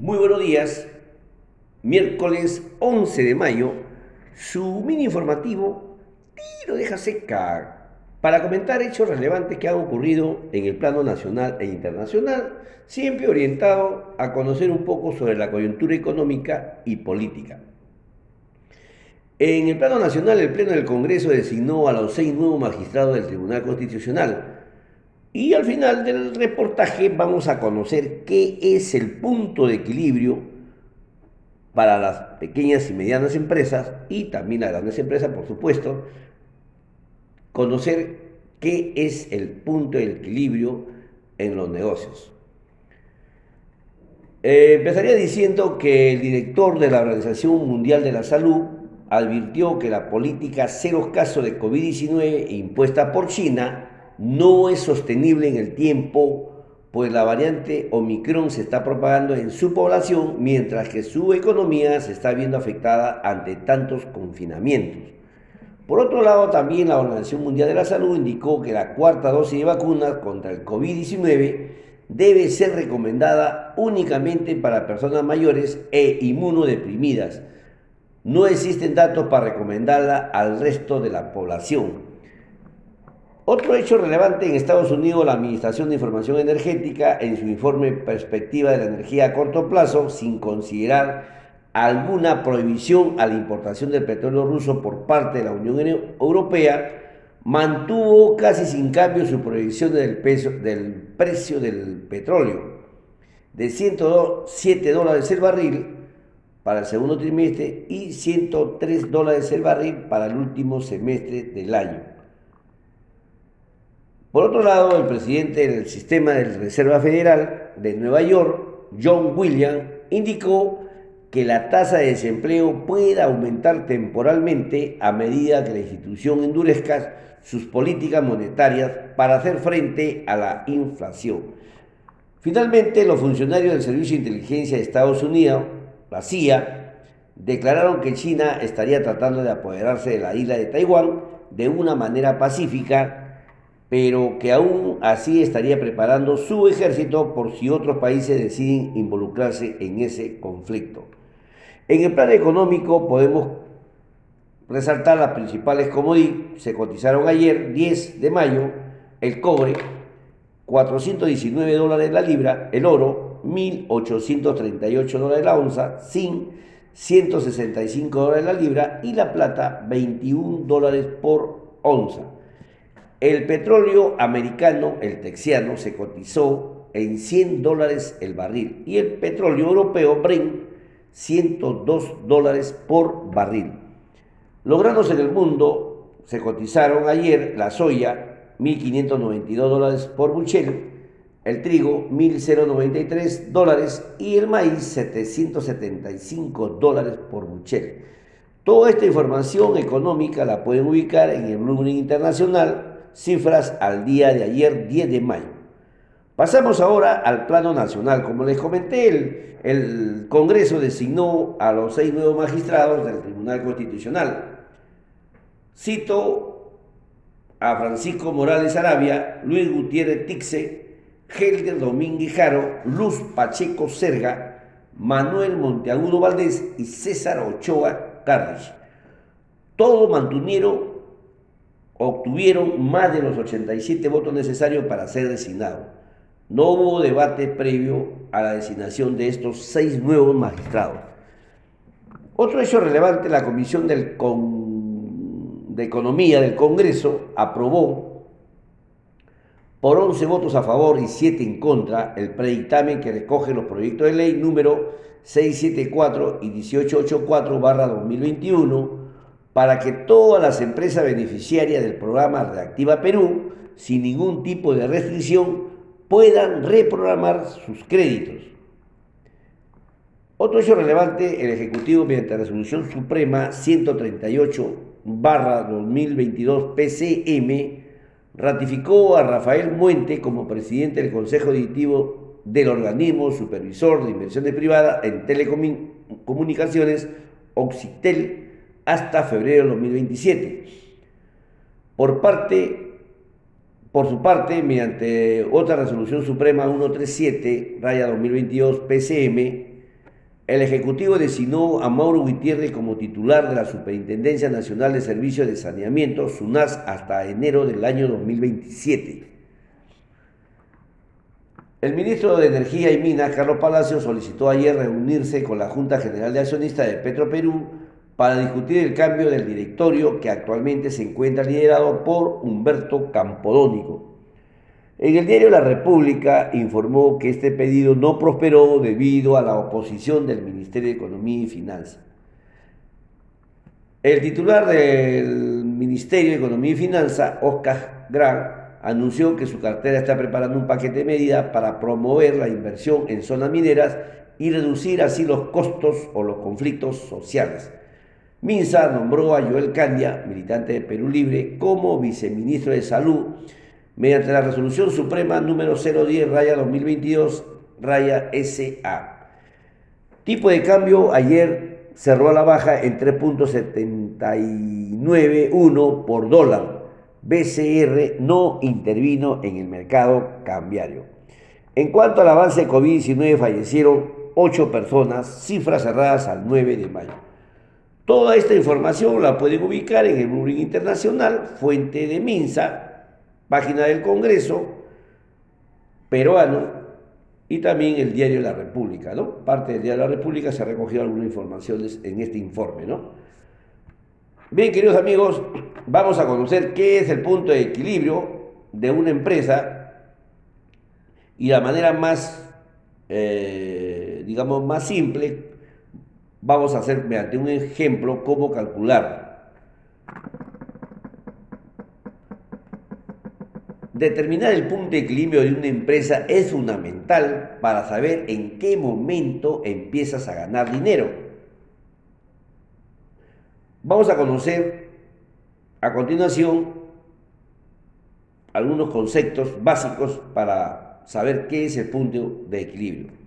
Muy buenos días, miércoles 11 de mayo, su mini informativo tiro deja seca para comentar hechos relevantes que han ocurrido en el plano nacional e internacional, siempre orientado a conocer un poco sobre la coyuntura económica y política. En el plano nacional, el Pleno del Congreso designó a los seis nuevos magistrados del Tribunal Constitucional, y al final del reportaje vamos a conocer qué es el punto de equilibrio para las pequeñas y medianas empresas y también las grandes empresas, por supuesto, conocer qué es el punto de equilibrio en los negocios. Eh, empezaría diciendo que el director de la Organización Mundial de la Salud advirtió que la política cero casos de COVID-19 impuesta por China no es sostenible en el tiempo, pues la variante Omicron se está propagando en su población mientras que su economía se está viendo afectada ante tantos confinamientos. Por otro lado, también la Organización Mundial de la Salud indicó que la cuarta dosis de vacuna contra el COVID-19 debe ser recomendada únicamente para personas mayores e inmunodeprimidas. No existen datos para recomendarla al resto de la población. Otro hecho relevante en Estados Unidos, la Administración de Información Energética, en su informe Perspectiva de la Energía a Corto Plazo, sin considerar alguna prohibición a la importación del petróleo ruso por parte de la Unión Europea, mantuvo casi sin cambio su proyección del, del precio del petróleo de 107 dólares el barril para el segundo trimestre y 103 dólares el barril para el último semestre del año. Por otro lado, el presidente del sistema de Reserva Federal de Nueva York, John Williams, indicó que la tasa de desempleo pueda aumentar temporalmente a medida que la institución endurezca sus políticas monetarias para hacer frente a la inflación. Finalmente, los funcionarios del Servicio de Inteligencia de Estados Unidos, CIA, declararon que China estaría tratando de apoderarse de la isla de Taiwán de una manera pacífica pero que aún así estaría preparando su ejército por si otros países deciden involucrarse en ese conflicto. En el plan económico podemos resaltar las principales commodities. Se cotizaron ayer, 10 de mayo, el cobre, 419 dólares la libra, el oro, 1.838 dólares la onza, zinc, 165 dólares la libra y la plata, 21 dólares por onza. El petróleo americano, el texiano, se cotizó en 100 dólares el barril y el petróleo europeo Brent 102 dólares por barril. Los granos en el mundo se cotizaron ayer la soya 1.592 dólares por buchel, el trigo 1.093 dólares y el maíz 775 dólares por buchel. Toda esta información económica la pueden ubicar en el Bloomberg Internacional cifras al día de ayer, 10 de mayo. Pasamos ahora al plano nacional. Como les comenté, el, Congreso designó a los seis nuevos magistrados del Tribunal Constitucional. Cito a Francisco Morales Arabia, Luis Gutiérrez Tixe, Helder Domínguez Jaro, Luz Pacheco Serga, Manuel Monteagudo Valdés y César Ochoa Cardes. Todo mantuvieron obtuvieron más de los 87 votos necesarios para ser designados. No hubo debate previo a la designación de estos seis nuevos magistrados. Otro hecho relevante, la Comisión de Economía del Congreso aprobó por 11 votos a favor y 7 en contra el predictamen que recoge los proyectos de ley número 674 y 1884 2021 para que todas las empresas beneficiarias del programa Reactiva Perú, sin ningún tipo de restricción, puedan reprogramar sus créditos. Otro hecho relevante, el Ejecutivo, mediante Resolución Suprema 138-2022 PCM, ratificó a Rafael Muente como presidente del Consejo Directivo del organismo supervisor de inversiones privadas en telecomunicaciones Occitel hasta febrero de 2027. Por parte, por su parte, mediante otra resolución suprema 137, raya 2022 PCM, el Ejecutivo designó a Mauro Gutiérrez como titular de la Superintendencia Nacional de Servicios de Saneamiento, SUNAS, hasta enero del año 2027. El ministro de Energía y Minas, Carlos Palacio, solicitó ayer reunirse con la Junta General de Accionistas de Petroperú para discutir el cambio del directorio que actualmente se encuentra liderado por Humberto Campodónico. En el diario La República informó que este pedido no prosperó debido a la oposición del Ministerio de Economía y Finanzas. El titular del Ministerio de Economía y Finanzas, Oscar Gran, anunció que su cartera está preparando un paquete de medidas para promover la inversión en zonas mineras y reducir así los costos o los conflictos sociales. Minsa nombró a Joel Candia, militante de Perú Libre, como viceministro de Salud mediante la resolución suprema número 010 raya 2022 raya SA. Tipo de cambio ayer cerró a la baja en 3.791 por dólar. BCR no intervino en el mercado cambiario. En cuanto al avance de COVID-19, fallecieron 8 personas, cifras cerradas al 9 de mayo. Toda esta información la pueden ubicar en el Blue Internacional, fuente de Minsa, página del Congreso peruano y también el diario La República, ¿no? Parte del diario La República se ha recogido alguna información en este informe, ¿no? Bien, queridos amigos, vamos a conocer qué es el punto de equilibrio de una empresa y la manera más, eh, digamos, más simple, vamos a hacer mediante un ejemplo cómo calcular Determinar el punto de equilibrio de una empresa es fundamental para saber en qué momento empiezas a ganar dinero. Vamos a conocer a continuación algunos conceptos básicos para saber qué es el punto de equilibrio.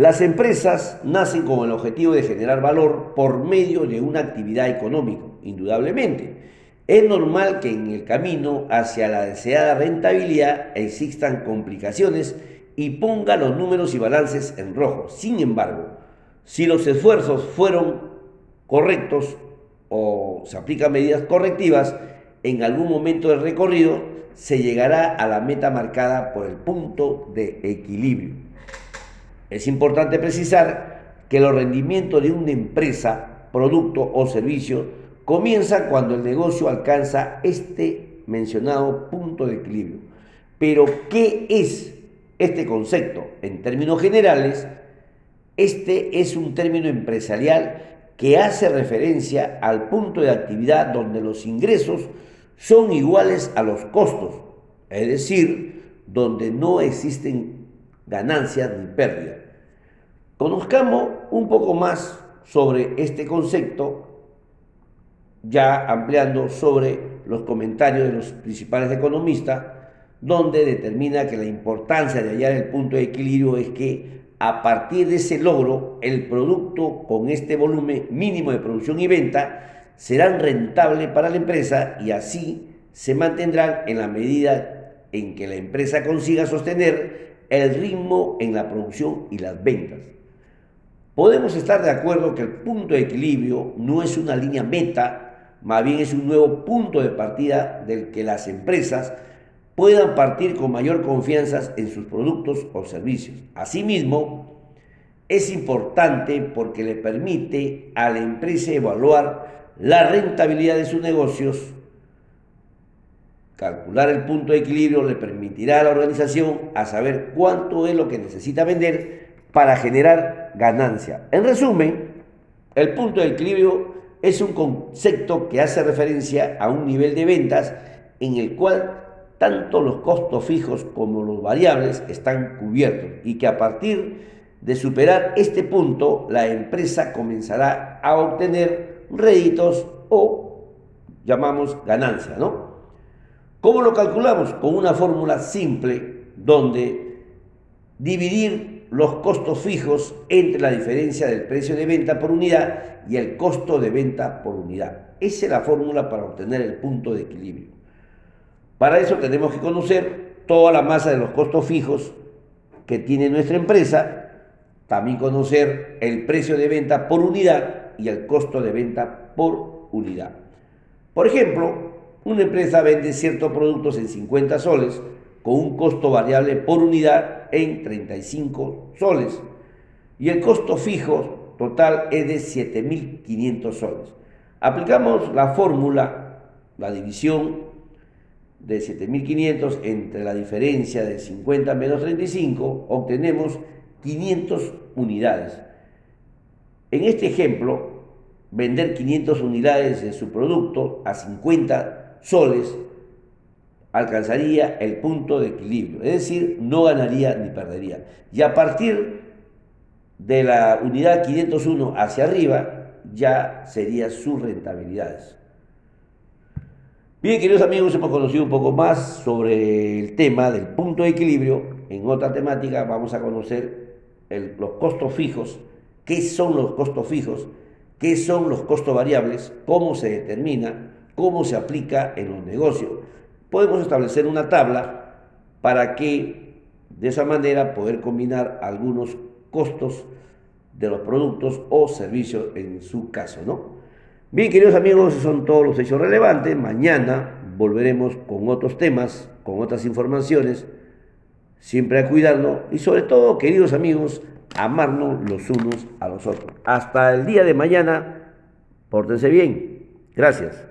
Las empresas nacen con el objetivo de generar valor por medio de una actividad económica, indudablemente es normal que en el camino hacia la deseada rentabilidad existan complicaciones y ponga los números y balances en rojo. Sin embargo, si los esfuerzos fueron correctos o se aplican medidas correctivas, en algún momento del recorrido se llegará a la meta marcada por el punto de equilibrio. Es importante precisar que los rendimientos de una empresa, producto o servicio comienza cuando el negocio alcanza este mencionado punto de equilibrio. Pero, ¿qué es este concepto? En términos generales, este es un término empresarial que hace referencia al punto de actividad donde los ingresos son iguales a los costos, es decir, donde no existen ganancias ni pérdidas. Conozcamos un poco más sobre este concepto ya ampliando sobre los comentarios de los principales economistas, donde determina que la importancia de hallar el punto de equilibrio es que a partir de ese logro, el producto con este volumen mínimo de producción y venta serán rentables para la empresa y así se mantendrán en la medida en que la empresa consiga sostener el ritmo en la producción y las ventas. Podemos estar de acuerdo que el punto de equilibrio no es una línea meta más bien es un nuevo punto de partida del que las empresas puedan partir con mayor confianza en sus productos o servicios. Asimismo, es importante porque le permite a la empresa evaluar la rentabilidad de sus negocios. Calcular el punto de equilibrio le permitirá a la organización a saber cuánto es lo que necesita vender para generar ganancia. En resumen, el punto de equilibrio es un concepto que hace referencia a un nivel de ventas en el cual tanto los costos fijos como los variables están cubiertos y que a partir de superar este punto la empresa comenzará a obtener réditos o llamamos ganancia, ¿no? ¿Cómo lo calculamos? Con una fórmula simple donde dividir los costos fijos entre la diferencia del precio de venta por unidad y el costo de venta por unidad. Esa es la fórmula para obtener el punto de equilibrio. Para eso tenemos que conocer toda la masa de los costos fijos que tiene nuestra empresa También conocer el precio de venta por unidad y el costo de venta por unidad. Por ejemplo, una empresa vende ciertos productos en 50 soles con un costo variable por unidad en 35 soles y el costo fijo total es de 7.500 soles. Aplicamos la fórmula, la división de 7.500 entre la diferencia de 50 menos 35, obtenemos 500 unidades. En este ejemplo, vender 500 unidades de su producto a 50 soles alcanzaría el punto de equilibrio, es decir, no ganaría ni perdería. Y a partir de la unidad 501 hacia arriba, ya sería sus rentabilidades. Bien, queridos amigos, hemos conocido un poco más sobre el tema del punto de equilibrio. En otra temática vamos a conocer los costos fijos, qué son los costos fijos, qué son los costos variables, cómo se determina, cómo se aplica en los negocios. Podemos establecer una tabla para que de esa manera poder combinar algunos costos de los productos o servicios en su caso, ¿no? Bien, queridos amigos, esos son todos los hechos relevantes. Mañana volveremos con otros temas, con otras informaciones. Siempre a cuidarnos y sobre todo, queridos amigos, amarnos los unos a los otros. Hasta el día de mañana, pórtense bien. Gracias.